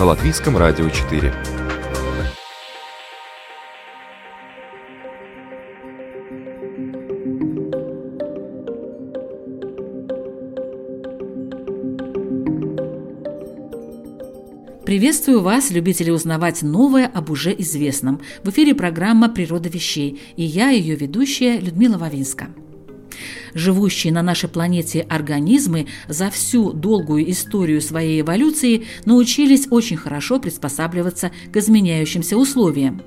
на Латвийском радио 4. Приветствую вас, любители узнавать новое об уже известном. В эфире программа «Природа вещей» и я, ее ведущая Людмила Вавинска живущие на нашей планете организмы за всю долгую историю своей эволюции научились очень хорошо приспосабливаться к изменяющимся условиям.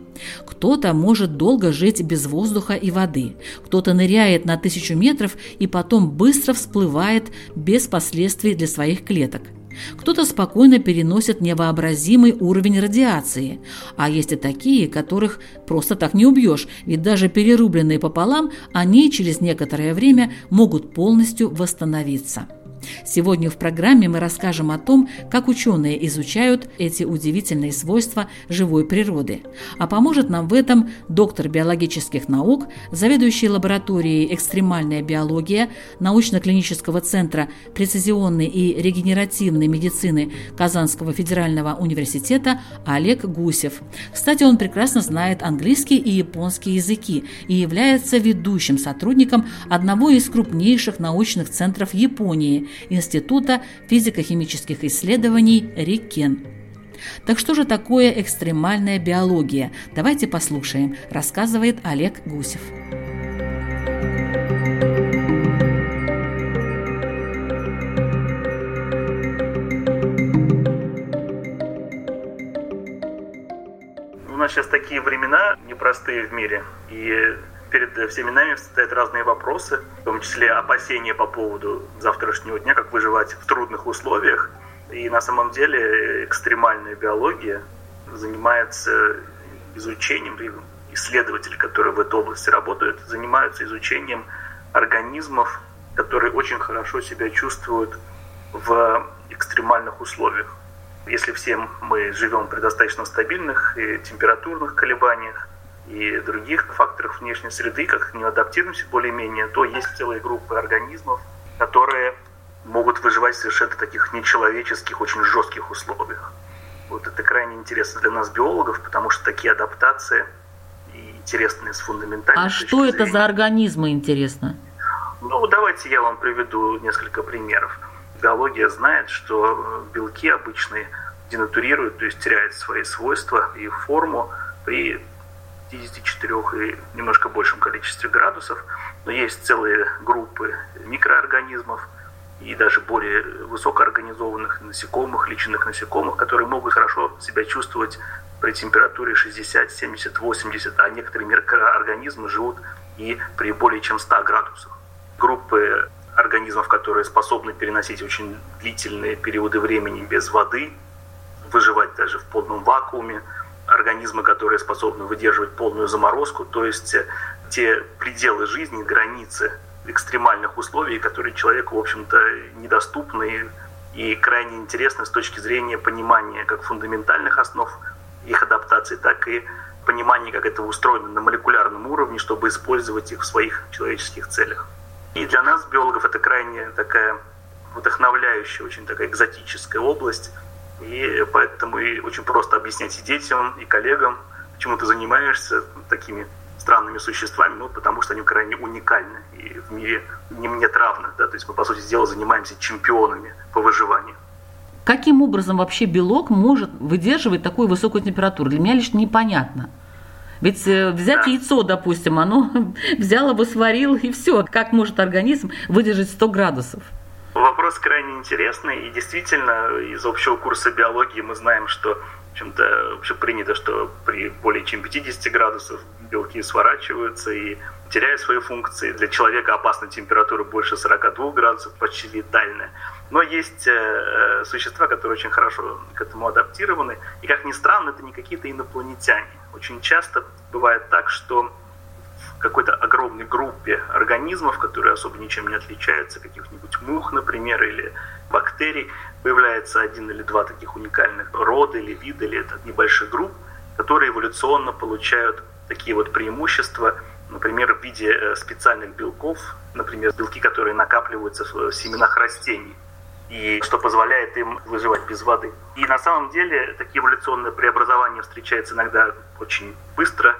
Кто-то может долго жить без воздуха и воды, кто-то ныряет на тысячу метров и потом быстро всплывает без последствий для своих клеток – кто-то спокойно переносит невообразимый уровень радиации, а есть и такие, которых просто так не убьешь, ведь даже перерубленные пополам, они через некоторое время могут полностью восстановиться. Сегодня в программе мы расскажем о том, как ученые изучают эти удивительные свойства живой природы. А поможет нам в этом доктор биологических наук, заведующий лабораторией «Экстремальная биология» научно-клинического центра прецизионной и регенеративной медицины Казанского федерального университета Олег Гусев. Кстати, он прекрасно знает английский и японский языки и является ведущим сотрудником одного из крупнейших научных центров Японии Института физико-химических исследований РИКЕН. Так что же такое экстремальная биология? Давайте послушаем, рассказывает Олег Гусев. У нас сейчас такие времена непростые в мире, и перед всеми нами стоят разные вопросы, в том числе опасения по поводу завтрашнего дня, как выживать в трудных условиях. И на самом деле экстремальная биология занимается изучением, исследователи, которые в этой области работают, занимаются изучением организмов, которые очень хорошо себя чувствуют в экстремальных условиях. Если все мы живем при достаточно стабильных и температурных колебаниях, и других факторов внешней среды, как не адаптируемся более-менее, то есть целые группы организмов, которые могут выживать в совершенно таких нечеловеческих, очень жестких условиях. Вот это крайне интересно для нас, биологов, потому что такие адаптации интересные с фундаментальной А что это за организмы, интересно? Ну, давайте я вам приведу несколько примеров. Биология знает, что белки обычные денатурируют, то есть теряют свои свойства и форму при 54 и немножко большем количестве градусов, но есть целые группы микроорганизмов и даже более высокоорганизованных насекомых, личинных насекомых, которые могут хорошо себя чувствовать при температуре 60, 70, 80, а некоторые микроорганизмы живут и при более чем 100 градусах. Группы организмов, которые способны переносить очень длительные периоды времени без воды, выживать даже в полном вакууме – организмы, которые способны выдерживать полную заморозку, то есть э, те пределы жизни, границы экстремальных условий, которые человеку, в общем-то, недоступны и крайне интересны с точки зрения понимания как фундаментальных основ их адаптации, так и понимания, как это устроено на молекулярном уровне, чтобы использовать их в своих человеческих целях. И для нас, биологов, это крайне такая вдохновляющая, очень такая экзотическая область, и поэтому и очень просто объяснять и детям, и коллегам, почему ты занимаешься такими странными существами, ну, потому что они крайне уникальны и в мире не нет равных, да, то есть мы, по сути дела, занимаемся чемпионами по выживанию. Каким образом вообще белок может выдерживать такую высокую температуру? Для меня лишь непонятно. Ведь э, взять да. яйцо, допустим, оно взяло бы, сварил и все. Как может организм выдержать 100 градусов? Вопрос крайне интересный, и действительно из общего курса биологии мы знаем, что в общем-то вообще принято, что при более чем 50 градусов белки сворачиваются, и теряют свои функции. Для человека опасна температура больше 42 градусов, почти летальная. Но есть э, существа, которые очень хорошо к этому адаптированы. И, как ни странно, это не какие-то инопланетяне. Очень часто бывает так, что какой-то огромной группе организмов, которые особо ничем не отличаются, каких-нибудь мух, например, или бактерий, появляется один или два таких уникальных рода или вида, или это небольших групп, которые эволюционно получают такие вот преимущества, например, в виде э, специальных белков, например, белки, которые накапливаются в семенах растений и что позволяет им выживать без воды. И на самом деле такие эволюционные преобразования встречаются иногда очень быстро,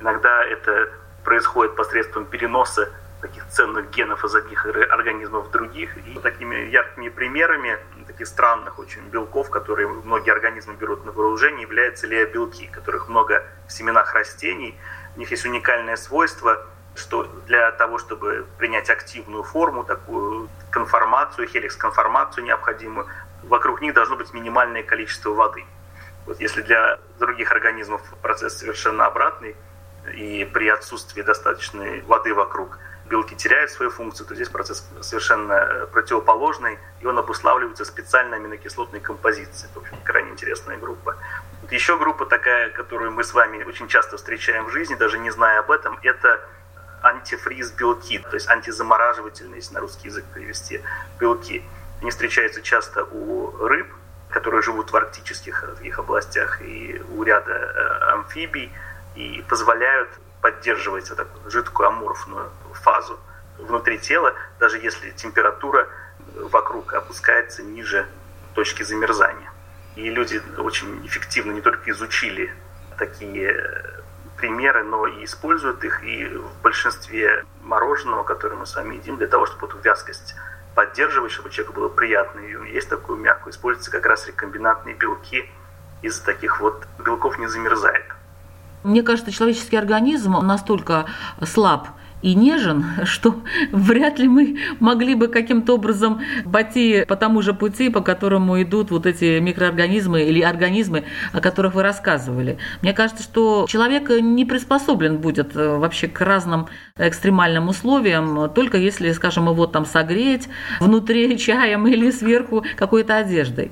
иногда это происходит посредством переноса таких ценных генов из одних организмов в других. И такими яркими примерами таких странных очень белков, которые многие организмы берут на вооружение, являются леобелки, которых много в семенах растений. У них есть уникальное свойство – что для того, чтобы принять активную форму, такую конформацию, хеликс-конформацию необходимую, вокруг них должно быть минимальное количество воды. Вот если для других организмов процесс совершенно обратный, и при отсутствии достаточной воды вокруг белки теряют свою функцию, то здесь процесс совершенно противоположный, и он обуславливается специальной аминокислотной композицией. Это, в общем, крайне интересная группа. Вот еще группа такая, которую мы с вами очень часто встречаем в жизни, даже не зная об этом, это антифриз белки, то есть антизамораживательные, если на русский язык перевести, белки. Они встречаются часто у рыб, которые живут в арктических таких областях, и у ряда э, амфибий, и позволяют поддерживать такую жидкую аморфную фазу внутри тела, даже если температура вокруг опускается ниже точки замерзания. И люди очень эффективно не только изучили такие примеры, но и используют их и в большинстве мороженого, которое мы с вами едим, для того, чтобы эту вязкость поддерживать, чтобы человеку было приятно и есть такую мягкую, используются как раз рекомбинантные белки. Из таких вот белков не замерзает. Мне кажется, человеческий организм настолько слаб и нежен, что вряд ли мы могли бы каким-то образом пойти по тому же пути, по которому идут вот эти микроорганизмы или организмы, о которых вы рассказывали. Мне кажется, что человек не приспособлен будет э, вообще к разным экстремальным условиям, только если, скажем, его там согреть внутри чаем или сверху какой-то одеждой.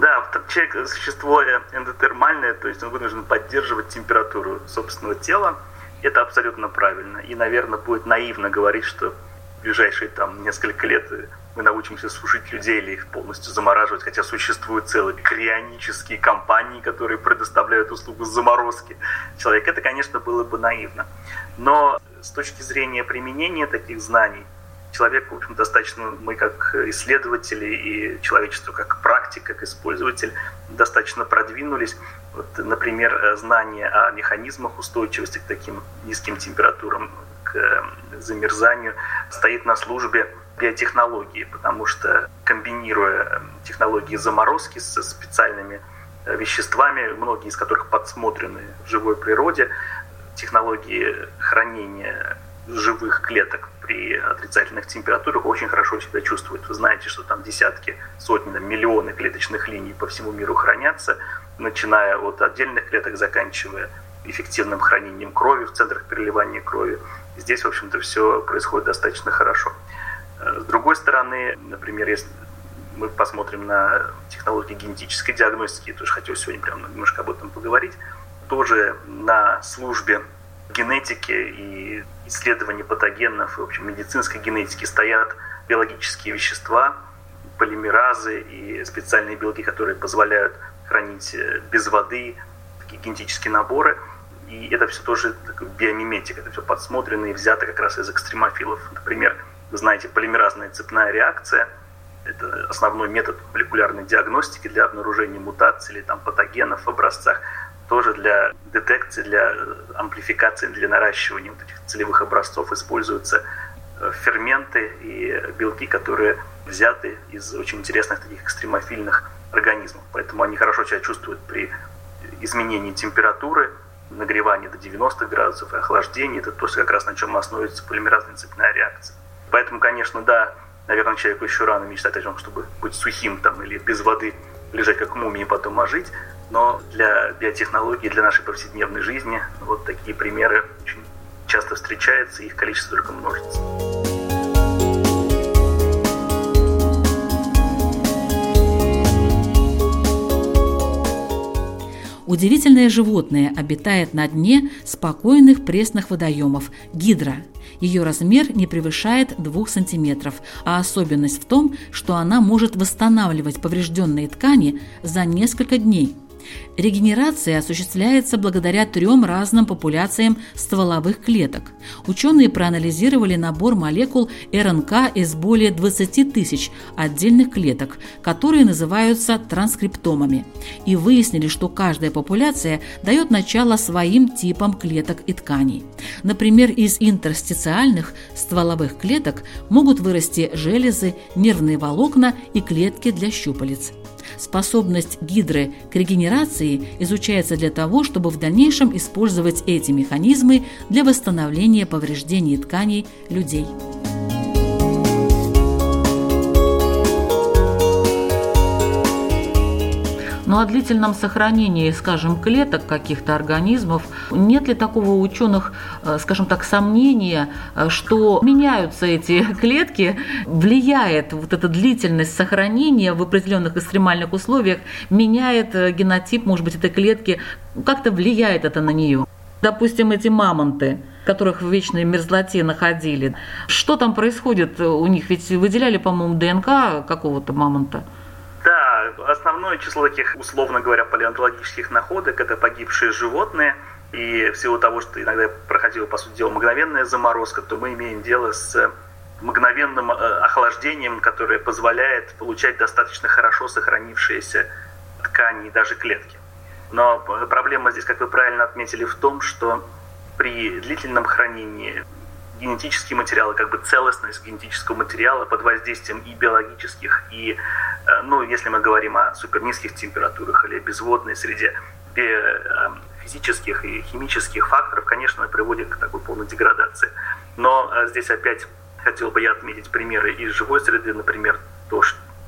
Да, человек – существо эндотермальное, то есть он вынужден поддерживать температуру собственного тела, это абсолютно правильно. И, наверное, будет наивно говорить, что в ближайшие там несколько лет мы научимся сушить людей или их полностью замораживать, хотя существуют целые крионические компании, которые предоставляют услугу заморозки человека. Это, конечно, было бы наивно. Но с точки зрения применения таких знаний, человек, в общем, достаточно, мы как исследователи и человечество как практик, как использователь, достаточно продвинулись. Вот, например, знание о механизмах устойчивости к таким низким температурам, к э, замерзанию, стоит на службе биотехнологии, потому что комбинируя технологии заморозки со специальными э, веществами, многие из которых подсмотрены в живой природе, технологии хранения живых клеток при отрицательных температурах очень хорошо себя чувствуют. Вы знаете, что там десятки, сотни, там, миллионы клеточных линий по всему миру хранятся, начиная от отдельных клеток, заканчивая эффективным хранением крови в центрах переливания крови. Здесь, в общем-то, все происходит достаточно хорошо. С другой стороны, например, если мы посмотрим на технологии генетической диагностики, тоже хотел сегодня прям немножко об этом поговорить, тоже на службе генетики и исследований патогенов и, в общем, медицинской генетики стоят биологические вещества, полимеразы и специальные белки, которые позволяют хранить э, без воды такие генетические наборы. И это все тоже биомиметика, это все подсмотрено и взято как раз из экстремофилов. Например, вы знаете, полимеразная цепная реакция – это основной метод молекулярной диагностики для обнаружения мутаций или там, патогенов в образцах тоже для детекции, для амплификации, для наращивания вот этих целевых образцов используются э, ферменты и белки, которые взяты из очень интересных таких экстремофильных организмов. Поэтому они хорошо себя чувствуют при изменении температуры, нагревании до 90 градусов и охлаждении. Это то, как раз на чем основывается полимеразная цепная реакция. Поэтому, конечно, да, наверное, человеку еще рано мечтать о том, чтобы быть сухим там или без воды, лежать как мумия и потом ожить но для биотехнологий, для нашей повседневной жизни вот такие примеры очень часто встречается, и их количество только множится. Удивительное животное обитает на дне спокойных пресных водоемов – гидра. Ее размер не превышает 2 см, а особенность в том, что она может восстанавливать поврежденные ткани за несколько дней – Регенерация осуществляется благодаря трем разным популяциям стволовых клеток. Ученые проанализировали набор молекул РНК из более 20 тысяч отдельных клеток, которые называются транскриптомами, и выяснили, что каждая популяция дает начало своим типам клеток и тканей. Например, из интерстициальных стволовых клеток могут вырасти железы, нервные волокна и клетки для щупалец. Способность гидры к регенерации изучается для того, чтобы в дальнейшем использовать эти механизмы для восстановления повреждений тканей людей. Ну о длительном сохранении, скажем, клеток каких-то организмов, нет ли такого у ученых, э, скажем так, сомнения, э, что меняются эти клетки, влияет вот эта длительность сохранения в определенных экстремальных условиях, меняет э, генотип, может быть, этой клетки, как-то влияет это на нее? Допустим, эти мамонты, которых в вечной мерзлоте находили. Что там происходит у них? Ведь выделяли, по-моему, ДНК какого-то мамонта. Основное число таких, условно говоря, палеонтологических находок – это погибшие животные. И всего того, что иногда проходила, по сути дела, мгновенная заморозка, то мы имеем дело с мгновенным э, охлаждением, которое позволяет получать достаточно хорошо сохранившиеся ткани и даже клетки. Но проблема здесь, как вы правильно отметили, в том, что при длительном хранении генетические материалы, как бы целостность генетического материала под воздействием и биологических, и, э, ну, если мы говорим о супернизких температурах или безводной среде, э, физических и химических факторов, конечно, приводит к такой полной деградации. Но э, здесь опять хотел бы я отметить примеры из живой среды, например, то,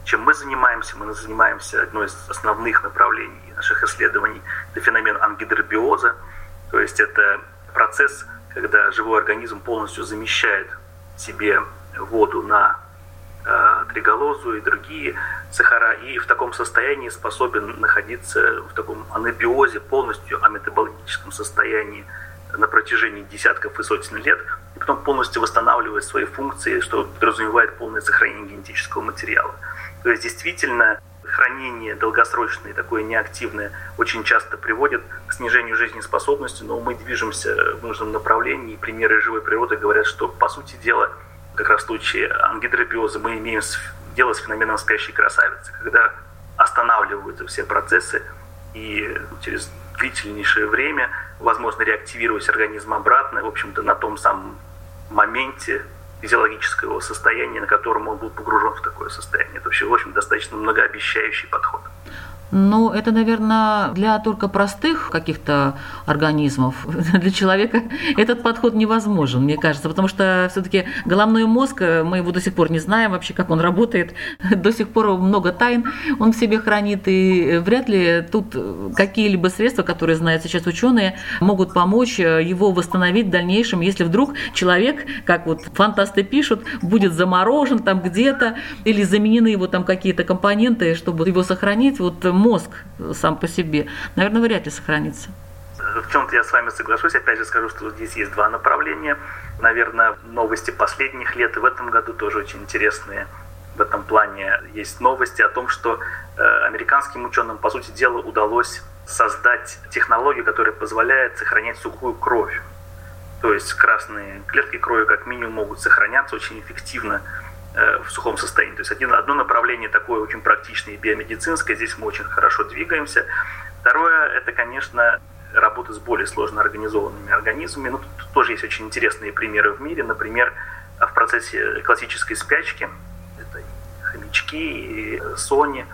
чем мы занимаемся. Мы занимаемся одной из основных направлений наших исследований, это феномен ангидробиоза, то есть это процесс когда живой организм полностью замещает себе воду на э, триголозу и другие сахара, и в таком состоянии способен находиться в таком анабиозе, полностью аметабологическом состоянии на протяжении десятков и сотен лет, и потом полностью восстанавливает свои функции, что подразумевает полное сохранение генетического материала. То есть действительно хранение долгосрочное, такое неактивное, очень часто приводит к снижению жизнеспособности, но мы движемся в нужном направлении, и примеры живой природы говорят, что, по сути дела, как раз в случае ангидробиоза мы имеем дело с феноменом спящей красавицы, когда останавливаются все процессы, и через длительнейшее время возможно реактивировать организм обратно, в общем-то, на том самом моменте, физиологического состояния, на котором он был погружен в такое состояние. Это вообще, в общем, достаточно многообещающий подход. Ну, это, наверное, для только простых каких-то организмов. Для человека этот подход невозможен, мне кажется, потому что все-таки головной мозг, э, мы его до сих пор не знаем вообще, как он работает, до сих пор много тайн он в себе хранит, и вряд ли тут какие-либо средства, которые знают сейчас ученые, могут помочь э, его восстановить в дальнейшем, если вдруг человек, как вот фантасты пишут, будет заморожен там где-то или заменены его там какие-то компоненты, чтобы его сохранить. Вот мозг сам по себе, наверное, вряд ли сохранится. В чем-то я с вами соглашусь. Опять же скажу, что здесь есть два направления. Наверное, новости последних лет и в этом году тоже очень интересные. В этом плане есть новости о том, что э, американским ученым, по сути дела, удалось создать технологию, которая позволяет сохранять сухую кровь. То есть красные клетки крови как минимум могут сохраняться очень эффективно Э, в сухом состоянии. То есть один, одно направление такое очень практичное и биомедицинское, здесь мы очень хорошо двигаемся. Второе, это, конечно, работа с более сложно организованными организмами. Ну, тут тоже есть очень интересные примеры в мире. Например, в процессе классической спячки, это хомячки и сони,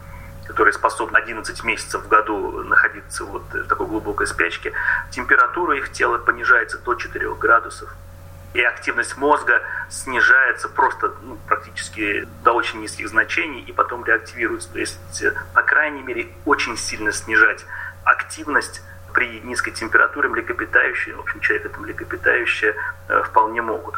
которые способны 11 месяцев в году находиться вот в такой глубокой спячке, температура их тела понижается до 4 градусов и активность мозга снижается просто ну, практически до очень низких значений и потом реактивируется. То есть, по крайней мере, очень сильно снижать активность при низкой температуре млекопитающие, в общем, человек это млекопитающие вполне могут.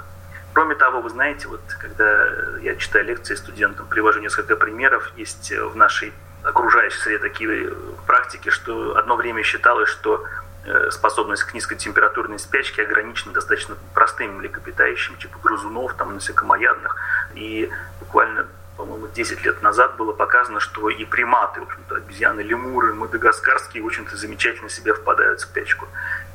Кроме того, вы знаете, вот когда я читаю лекции студентам, привожу несколько примеров, есть в нашей окружающей среде такие практики, что одно время считалось, что Э, способность к низкотемпературной спячке ограничена достаточно простыми млекопитающими, типа грызунов, там, насекомоядных. И буквально по-моему, 10 лет назад было показано, что и приматы, в общем-то, обезьяны, лемуры, мадагаскарские, в общем-то, замечательно себе впадают в спячку.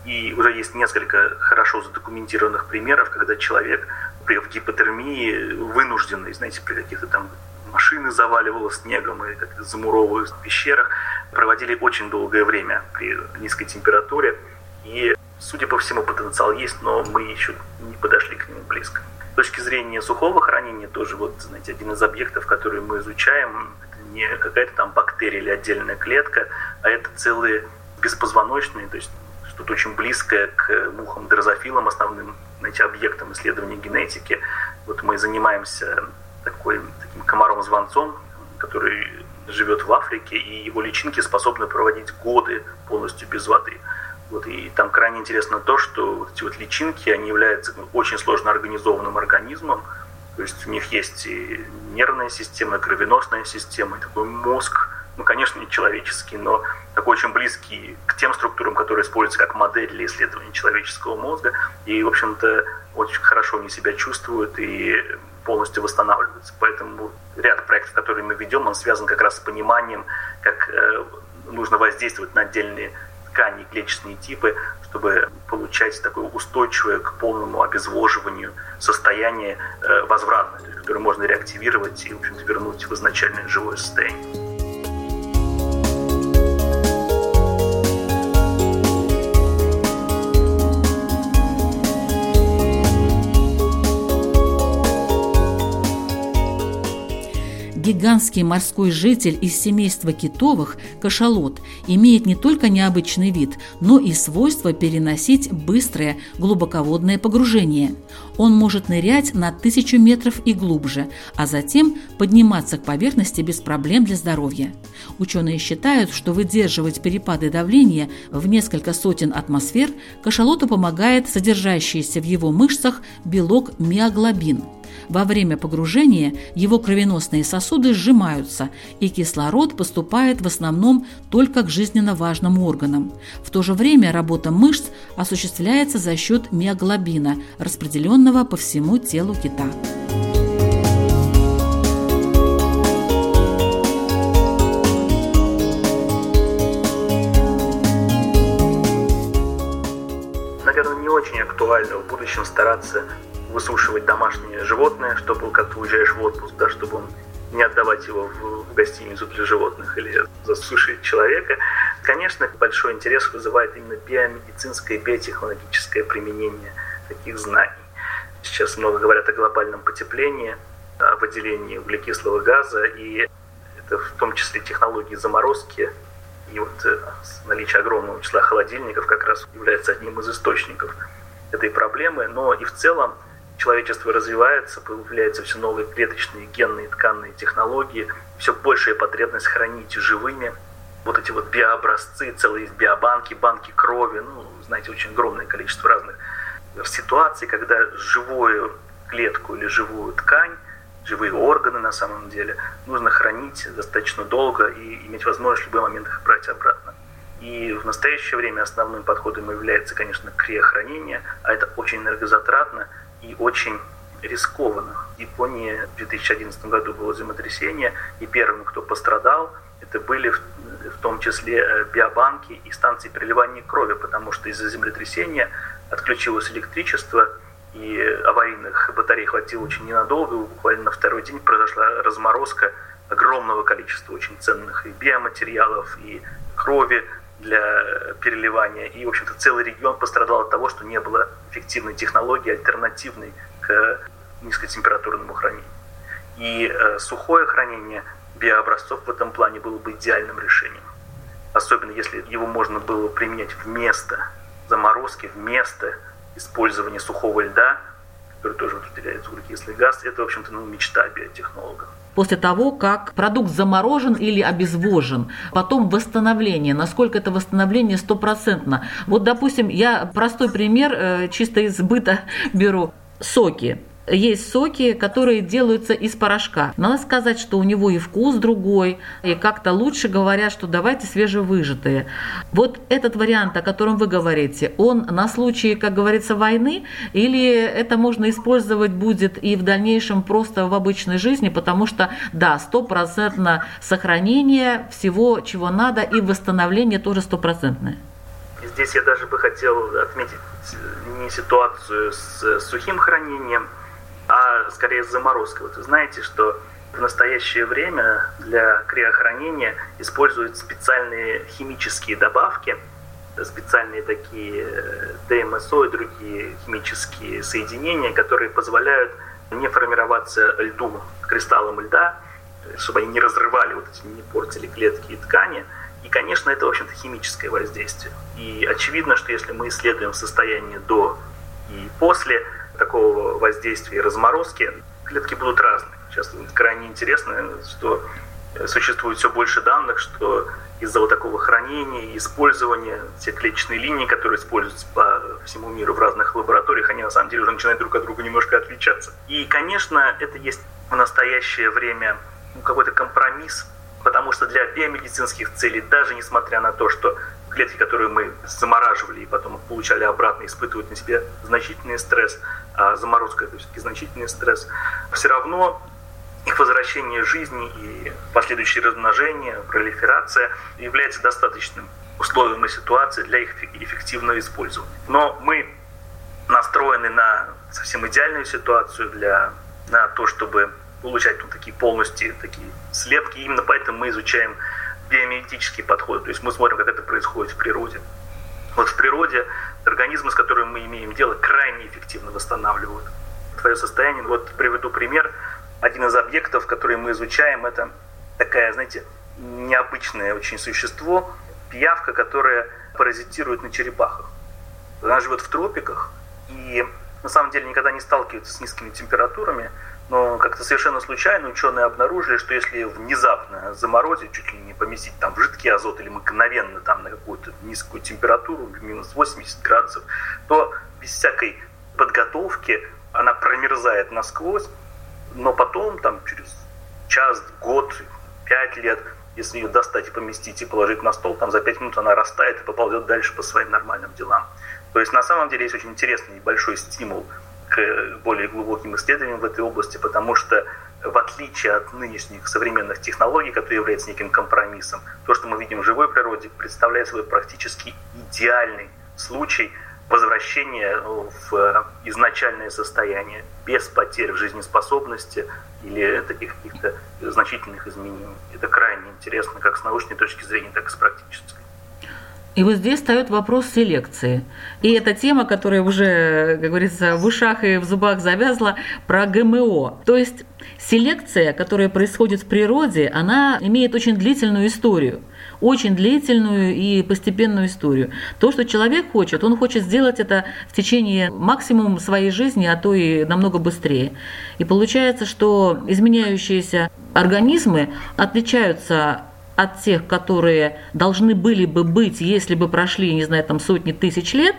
И уже есть несколько хорошо задокументированных примеров, когда человек в гипотермии вынужденный, знаете, при каких-то там машины заваливало снегом и как-то в пещерах, проводили очень долгое время при низкой температуре. И, судя по всему, потенциал есть, но мы еще не подошли к нему близко. С точки зрения сухого хранения, тоже вот, знаете, один из объектов, который мы изучаем, это не какая-то там бактерия или отдельная клетка, а это целые беспозвоночные, то есть что-то очень близкое к мухам дрозофилам, основным знаете, объектам исследования генетики. Вот мы занимаемся такой, комаром-звонцом, который живет в Африке, и его личинки способны проводить годы полностью без воды. Вот, и там крайне интересно то, что вот эти вот личинки, они являются ну, очень сложно организованным организмом, то есть у них есть и нервная система, и кровеносная система, и такой мозг, ну, конечно, не человеческий, но такой очень близкий к тем структурам, которые используются как модель для исследования человеческого мозга. И, в общем-то, очень хорошо они себя чувствуют и полностью восстанавливаются. Поэтому ряд проектов, которые мы ведем, он связан как раз с пониманием, как э, нужно воздействовать на отдельные ткани, клеточные типы, чтобы получать такое устойчивое к полному обезвоживанию состояние э, возвратное, которое можно реактивировать и, в общем-то, вернуть в изначальное живое состояние. Гигантский морской житель из семейства китовых, кашалот, имеет не только необычный вид, но и свойство переносить быстрое глубоководное погружение. Он может нырять на тысячу метров и глубже, а затем подниматься к поверхности без проблем для здоровья. Ученые считают, что выдерживать перепады давления в несколько сотен атмосфер кашалоту помогает содержащийся в его мышцах белок миоглобин – во время погружения его кровеносные сосуды сжимаются, и кислород поступает в основном только к жизненно важным органам. В то же время работа мышц осуществляется за счет миоглобина, распределенного по всему телу кита. Наверное, не очень актуально в будущем стараться высушивать домашнее животное, чтобы как ты уезжаешь в отпуск, да, чтобы он не отдавать его в, в гостиницу для животных или засушить человека. Конечно, большой интерес вызывает именно биомедицинское биотехнологическое применение таких знаний. Сейчас много говорят о глобальном потеплении, о выделении углекислого газа, и это в том числе технологии заморозки и вот э, наличие огромного числа холодильников как раз является одним из источников этой проблемы. Но и в целом человечество развивается, появляются все новые клеточные, генные, тканные технологии, все большая потребность хранить живыми вот эти вот биообразцы, целые биобанки, банки крови, ну, знаете, очень огромное количество разных ситуаций, когда живую клетку или живую ткань, живые органы на самом деле, нужно хранить достаточно долго и иметь возможность в любой момент их брать обратно. И в настоящее время основным подходом является, конечно, криохранение, а это очень энергозатратно – и очень рискованно. В Японии в 2011 году было землетрясение, и первым, кто пострадал, это были в, в том числе э, биобанки и станции переливания крови, потому что из-за землетрясения отключилось электричество, и аварийных батарей хватило очень ненадолго, буквально на второй день произошла разморозка огромного количества очень ценных и биоматериалов, и крови, для переливания. И, в общем-то, целый регион пострадал от того, что не было эффективной технологии, альтернативной к низкотемпературному хранению. И э, сухое хранение биообразцов в этом плане было бы идеальным решением. Особенно если его можно было применять вместо заморозки, вместо использования сухого льда, который тоже выделяет углекислый газ. Это, в общем-то, ну, мечта биотехнологов после того, как продукт заморожен или обезвожен. Потом восстановление. Насколько это восстановление стопроцентно. Вот, допустим, я простой пример э, чисто из быта беру. Соки есть соки, которые делаются из порошка. Надо сказать, что у него и вкус другой, и как-то лучше говорят, что давайте свежевыжатые. Вот этот вариант, о котором вы говорите, он на случай, как говорится, войны, или это можно использовать будет и в дальнейшем просто в обычной жизни, потому что, да, стопроцентно сохранение всего, чего надо, и восстановление тоже стопроцентное. Здесь я даже бы хотел отметить не ситуацию с сухим хранением, а скорее с заморозкой. Вот вы знаете, что в настоящее время для криохранения используют специальные химические добавки, специальные такие э, ДМСО и другие химические соединения, которые позволяют не формироваться льду, кристаллам льда, чтобы они не разрывали, вот эти, не портили клетки и ткани. И, конечно, это, в общем-то, химическое воздействие. И очевидно, что если мы исследуем состояние до и после, такого воздействия и разморозки, клетки будут разные. Сейчас крайне интересно, что существует все больше данных, что из-за вот такого хранения использования те клеточные линии, которые используются по всему миру в разных лабораториях, они на самом деле уже начинают друг от друга немножко отличаться. И, конечно, это есть в настоящее время ну, какой-то компромисс, потому что для биомедицинских целей, даже несмотря на то, что клетки, которые мы замораживали и потом получали обратно, испытывают на себе значительный стресс, а заморозка это все-таки значительный стресс, все равно их возвращение жизни и последующее размножение, пролиферация является достаточным условием и ситуацией для их эффективного использования. Но мы настроены на совсем идеальную ситуацию для на то, чтобы получать ну, такие полностью такие слепки. Именно поэтому мы изучаем биомиметический подход. То есть мы смотрим, как это происходит в природе. Вот в природе организмы, с которыми мы имеем дело, крайне эффективно восстанавливают твое состояние. Вот приведу пример. Один из объектов, который мы изучаем, это такая, знаете, необычное очень существо, пиявка, которая паразитирует на черепахах. Она живет в тропиках и на самом деле никогда не сталкивается с низкими температурами, но как-то совершенно случайно ученые обнаружили, что если внезапно заморозить, чуть ли не поместить там в жидкий азот или мгновенно там на какую-то низкую температуру, минус 80 градусов, то без всякой подготовки она промерзает насквозь, но потом, там, через час, год, пять лет, если ее достать и поместить и положить на стол, там за пять минут она растает и поползет дальше по своим нормальным делам. То есть на самом деле есть очень интересный большой стимул к более глубоким исследованиям в этой области, потому что в отличие от нынешних современных технологий, которые являются неким компромиссом, то, что мы видим в живой природе, представляет собой практически идеальный случай возвращения в изначальное состояние без потерь в жизнеспособности или таких каких-то значительных изменений. Это крайне интересно как с научной точки зрения, так и с практической. И вот здесь встает вопрос селекции. И эта тема, которая уже, как говорится, в ушах и в зубах завязла, про ГМО. То есть селекция, которая происходит в природе, она имеет очень длительную историю очень длительную и постепенную историю. То, что человек хочет, он хочет сделать это в течение максимум своей жизни, а то и намного быстрее. И получается, что изменяющиеся организмы отличаются от тех, которые должны были бы быть, если бы прошли, не знаю, там сотни тысяч лет,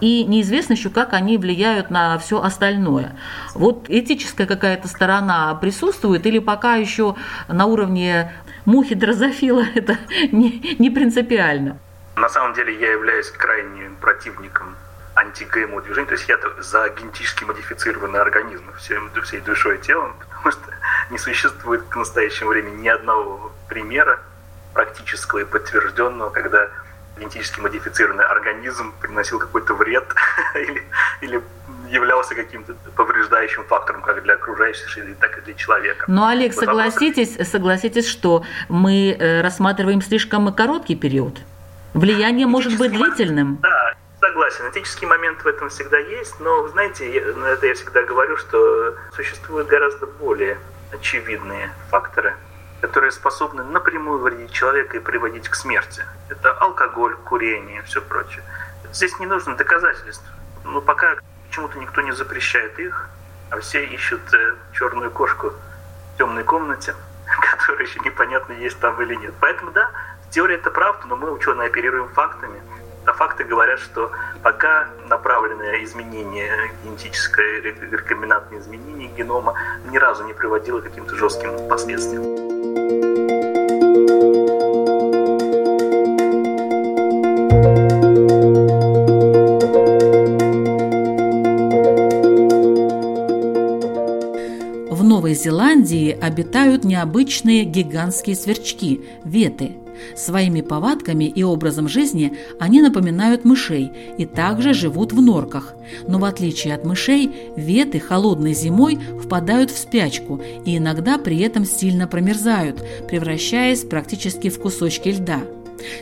и неизвестно еще, как они влияют на все остальное. Вот этическая какая-то сторона присутствует или пока еще на уровне мухи дрозофила это не, не принципиально? На самом деле я являюсь крайним противником анти-ГМО движения, то есть я за генетически модифицированные организмы всей, всей душой и телом, потому что не существует к настоящему времени ни одного примера практического и подтвержденного, когда генетически модифицированный организм приносил какой-то вред или, или являлся каким-то повреждающим фактором как для окружающей среды, так и для человека. Но, Олег, вот согласитесь, вопрос... согласитесь, что мы э, рассматриваем слишком короткий период? Влияние может быть длительным? Да, согласен. Этический момент в этом всегда есть, но, вы знаете, я, это я всегда говорю, что существуют гораздо более очевидные факторы, которые способны напрямую вредить человека и приводить к смерти. Это алкоголь, курение и все прочее. Здесь не нужно доказательств. Но пока почему-то никто не запрещает их, а все ищут э, черную кошку в темной комнате, которая еще непонятно, есть там или нет. Поэтому да, теория это правда, но мы, ученые, оперируем фактами. А факты говорят, что пока направленное изменение, генетическое рекомбинантное изменение генома ни разу не приводило к каким-то жестким последствиям. Зеландии обитают необычные гигантские сверчки – веты. Своими повадками и образом жизни они напоминают мышей и также живут в норках. Но в отличие от мышей, веты холодной зимой впадают в спячку и иногда при этом сильно промерзают, превращаясь практически в кусочки льда.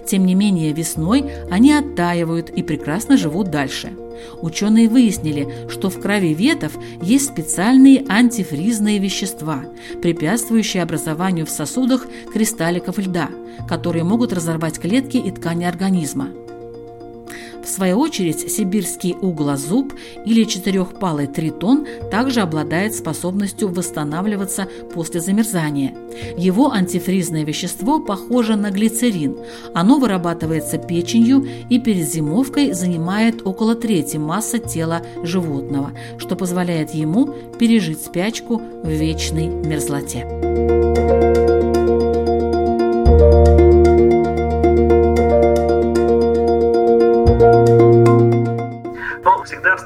Тем не менее, весной они оттаивают и прекрасно живут дальше. Ученые выяснили, что в крови ветов есть специальные антифризные вещества, препятствующие образованию в сосудах кристалликов льда, которые могут разорвать клетки и ткани организма. Свою очередь, сибирский углозуб или четырехпалый тритон также обладает способностью восстанавливаться после замерзания. Его антифризное вещество похоже на глицерин. Оно вырабатывается печенью и перед зимовкой занимает около трети массы тела животного, что позволяет ему пережить спячку в вечной мерзлоте.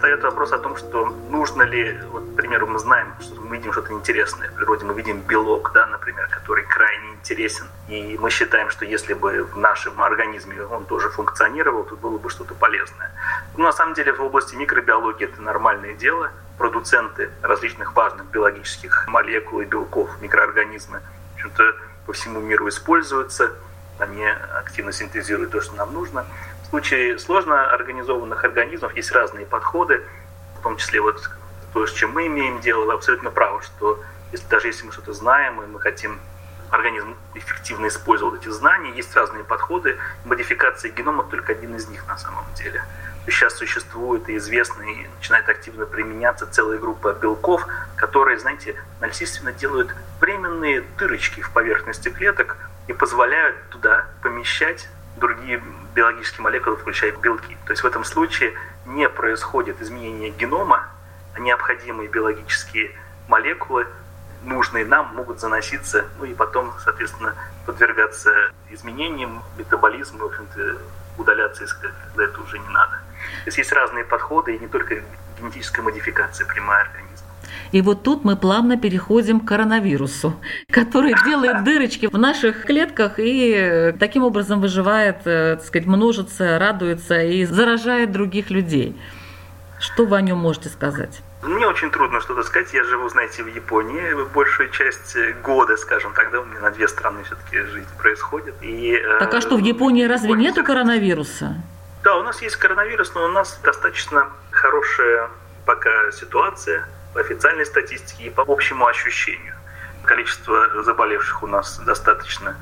Встает вопрос о том, что нужно ли, вот, к примеру, мы знаем, что мы видим что-то интересное в природе, мы видим белок, да, например, который крайне интересен, и мы считаем, что если бы в нашем организме он тоже функционировал, то было бы что-то полезное. Но на самом деле в области микробиологии это нормальное дело. Продуценты различных важных биологических молекул и белков, микроорганизмы, в общем-то, по всему миру используются, они активно синтезируют то, что нам нужно. В случае сложно организованных организмов есть разные подходы, в том числе вот то, с чем мы имеем дело. Вы абсолютно правы, что если, даже если мы что-то знаем, и мы хотим организм эффективно использовал эти знания, есть разные подходы. Модификация генома только один из них на самом деле. Сейчас существует и известно, и начинает активно применяться целая группа белков, которые, знаете, насильственно делают временные дырочки в поверхности клеток и позволяют туда помещать другие биологические молекулы, включая белки. То есть в этом случае не происходит изменение генома, а необходимые биологические молекулы, нужные нам, могут заноситься, ну и потом, соответственно, подвергаться изменениям, метаболизму, в общем-то, удаляться когда это уже не надо. То есть есть разные подходы, и не только генетическая модификация прямая. И вот тут мы плавно переходим к коронавирусу, который делает дырочки в наших клетках и э, таким образом выживает, э, так сказать, множится, радуется и заражает других людей. Что вы о нем можете сказать? Мне очень трудно что-то сказать. Я живу, знаете, в Японии большую часть года, скажем, тогда у меня на две страны все-таки жизнь происходит. И, э, так а что, в Японии разве Японии нету коронавируса? Да, у нас есть коронавирус, но у нас достаточно хорошая пока ситуация официальной статистике и по общему ощущению. Количество заболевших у нас достаточно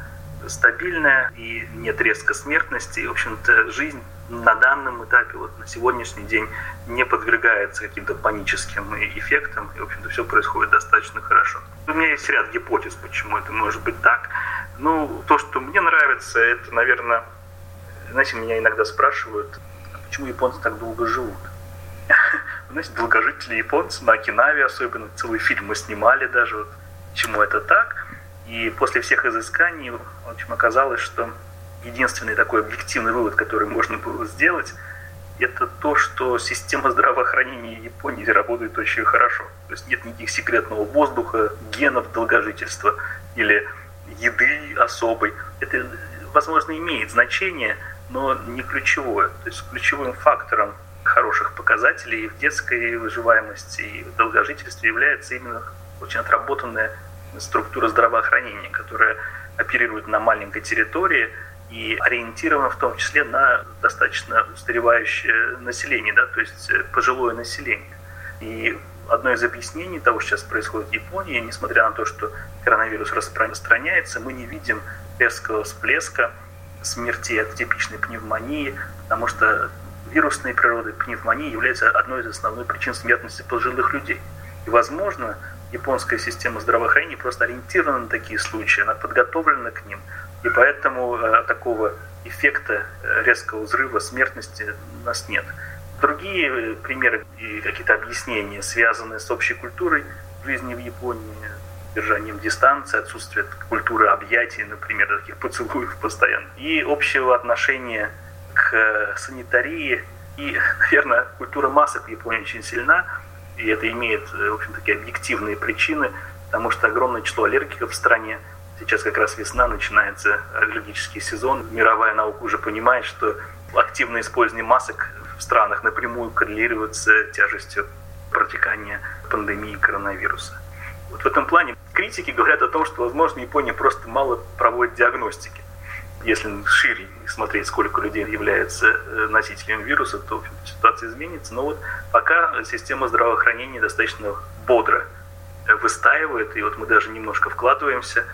стабильное и нет резко смертности. И, в общем-то, жизнь на данном этапе, вот на сегодняшний день, не подвергается каким-то паническим эффектам. И, в общем-то, все происходит достаточно хорошо. У меня есть ряд гипотез, почему это может быть так. Ну, то, что мне нравится, это, наверное, знаете, меня иногда спрашивают, а почему японцы так долго живут? Знаете, долгожители японцы, на Окинаве особенно, целый фильм мы снимали даже, вот, почему это так. И после всех изысканий, в общем, оказалось, что единственный такой объективный вывод, который можно было сделать, это то, что система здравоохранения Японии работает очень хорошо. То есть нет никаких секретного воздуха, генов долгожительства или еды особой. Это, возможно, имеет значение, но не ключевое. То есть ключевым фактором хороших показателей в детской выживаемости и в долгожительстве является именно очень отработанная структура здравоохранения, которая оперирует на маленькой территории и ориентирована в том числе на достаточно устаревающее население, да, то есть пожилое население. И одно из объяснений того, что сейчас происходит в Японии, несмотря на то, что коронавирус распространяется, мы не видим резкого всплеска смерти от типичной пневмонии, потому что вирусной природы пневмонии является одной из основных причин смертности пожилых людей. И, возможно, японская система здравоохранения просто ориентирована на такие случаи, она подготовлена к ним. И поэтому э, такого эффекта э, резкого взрыва смертности у нас нет. Другие э, примеры и какие-то объяснения, связанные с общей культурой жизни в Японии, держанием дистанции, отсутствие культуры объятий, например, таких поцелуев постоянно, и общего отношения к санитарии. И, наверное, культура масок в Японии очень сильна, и это имеет, э, в общем, такие объективные причины, потому что огромное число аллергиков в стране. Сейчас как раз весна, начинается аллергический сезон. Мировая наука уже понимает, что активное использование масок в странах напрямую коррелирует с тяжестью протекания пандемии коронавируса. Вот в этом плане критики говорят о том, что, возможно, Япония просто мало проводит диагностики. Если шире смотреть, сколько людей является э, носителем вируса, то ситуация изменится. Но вот пока система здравоохранения достаточно бодро э, выстаивает, и вот мы даже немножко вкладываемся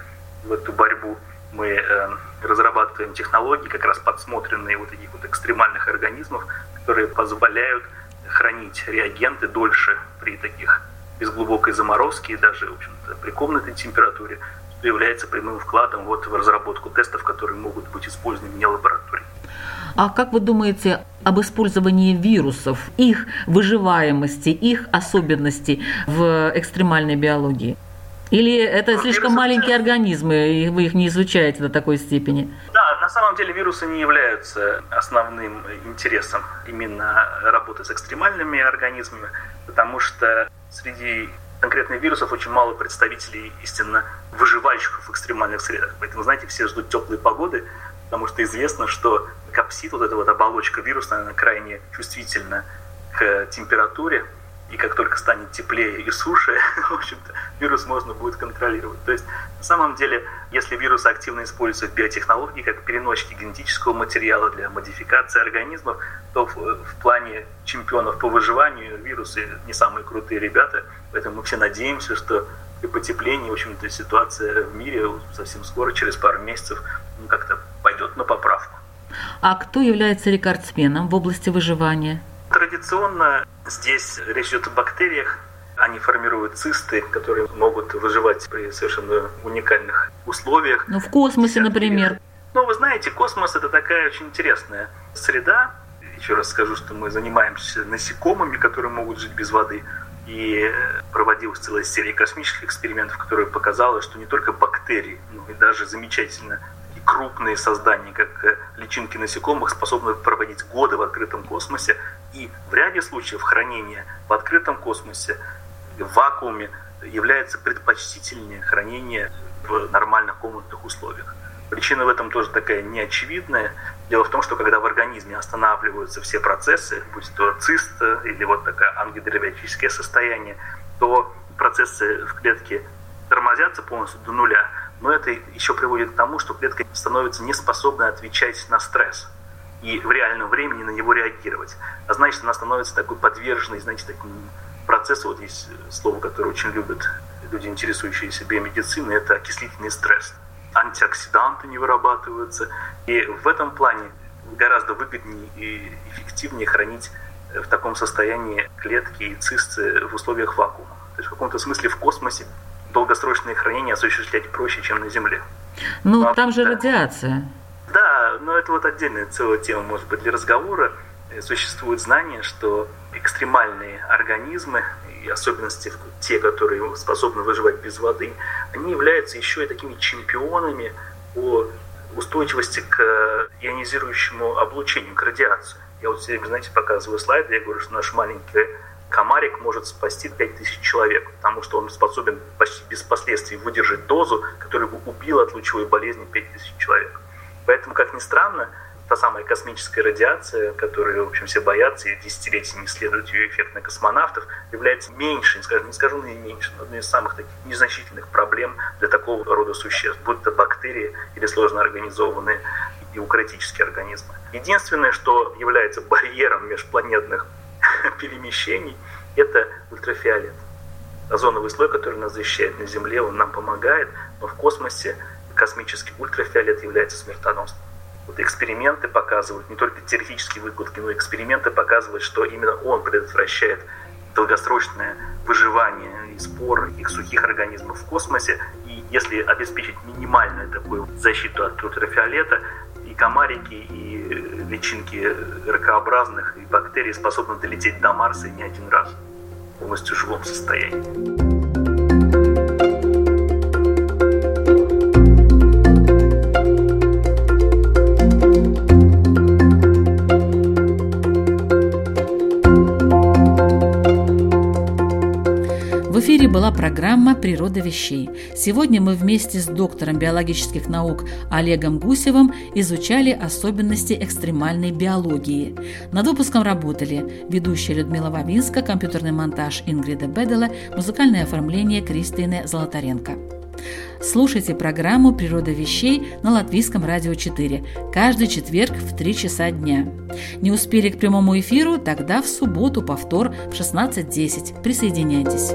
в эту борьбу. Мы э, разрабатываем технологии, как раз подсмотренные вот таких вот экстремальных организмов, которые позволяют хранить реагенты дольше при таких без глубокой заморозки и даже, в общем-то, при комнатной температуре, является прямым вкладом вот в разработку тестов, которые могут быть использованы вне лаборатории. А как вы думаете об использовании вирусов, их выживаемости, их особенностей в экстремальной биологии? Или это ну, слишком маленькие организмы, и вы их не изучаете до такой степени? Да, на самом деле вирусы не являются основным интересом именно работы с экстремальными организмами, потому что среди конкретных вирусов очень мало представителей истинно выживающих в экстремальных средах. Поэтому, знаете, все ждут теплой погоды, потому что известно, что капсид, вот эта вот оболочка вирусная, она крайне чувствительна к температуре, и как только станет теплее и суше, в общем-то, вирус можно будет контролировать. То есть, на самом деле, если вирусы активно используются в биотехнологии, как переносчики генетического материала для модификации организмов, то в, в плане чемпионов по выживанию вирусы не самые крутые ребята, поэтому мы все надеемся, что при потеплении, в общем-то, ситуация в мире совсем скоро, через пару месяцев, ну, как-то пойдет на поправку. А кто является рекордсменом в области выживания? Традиционно здесь речь идет о бактериях. Они формируют цисты, которые могут выживать при совершенно уникальных условиях. Ну, в космосе, например. Ну, вы знаете, космос – это такая очень интересная среда. Еще раз скажу, что мы занимаемся насекомыми, которые могут жить без воды. И проводилась целая серия космических экспериментов, которая показала, что не только бактерии, но и даже замечательно крупные создания, как э, личинки насекомых, способны проводить годы в открытом космосе. И в ряде случаев хранение в открытом космосе, в вакууме, является предпочтительнее хранения в нормальных комнатных условиях. Причина в этом тоже такая неочевидная. Дело в том, что когда в организме останавливаются все процессы, будь то цист или вот такое ангидеревиатическое состояние, то процессы в клетке тормозятся полностью до нуля, но это еще приводит к тому, что клетка становится неспособной отвечать на стресс и в реальном времени на него реагировать. А значит, она становится такой подверженной, знаете, такому процессу, вот есть слово, которое очень любят люди, интересующиеся биомедициной, это окислительный стресс. Антиоксиданты не вырабатываются. И в этом плане гораздо выгоднее и эффективнее хранить в таком состоянии клетки и цисты в условиях вакуума. То есть в каком-то смысле в космосе долгосрочное хранение осуществлять проще, чем на Земле. Ну, но, там же да, радиация. Да, но это вот отдельная целая тема, может быть, для разговора. Существует знание, что экстремальные организмы, и особенности те, которые способны выживать без воды, они являются еще и такими чемпионами по устойчивости к ионизирующему облучению, к радиации. Я вот все время, знаете, показываю слайды, я говорю, что наш маленький комарик может спасти 5000 человек, потому что он способен почти без последствий выдержать дозу, которая бы убила от лучевой болезни 5000 человек. Поэтому, как ни странно, та самая космическая радиация, которую, в общем, все боятся и десятилетиями исследуют ее эффект на космонавтов, является меньше, не скажу, не скажу наименьше, но одной из самых таких незначительных проблем для такого рода существ, будь то бактерии или сложно организованные эукариотические организмы. Единственное, что является барьером межпланетных перемещений – это ультрафиолет. Озоновый слой, который нас защищает на Земле, он нам помогает, но в космосе космический ультрафиолет является смертоносным. Вот эксперименты показывают, не только теоретические выкладки, но и эксперименты показывают, что именно он предотвращает долгосрочное выживание и спор их сухих организмов в космосе. И если обеспечить минимальную такую защиту от ультрафиолета, и комарики, и личинки ракообразных, и бактерий способны долететь до Марса не один раз в полностью живом состоянии. Программа «Природа вещей». Сегодня мы вместе с доктором биологических наук Олегом Гусевым изучали особенности экстремальной биологии. Над выпуском работали ведущая Людмила Вавинска, компьютерный монтаж Ингрида Бедела, музыкальное оформление Кристины Золотаренко. Слушайте программу «Природа вещей» на Латвийском радио 4 каждый четверг в 3 часа дня. Не успели к прямому эфиру? Тогда в субботу повтор в 16.10. Присоединяйтесь.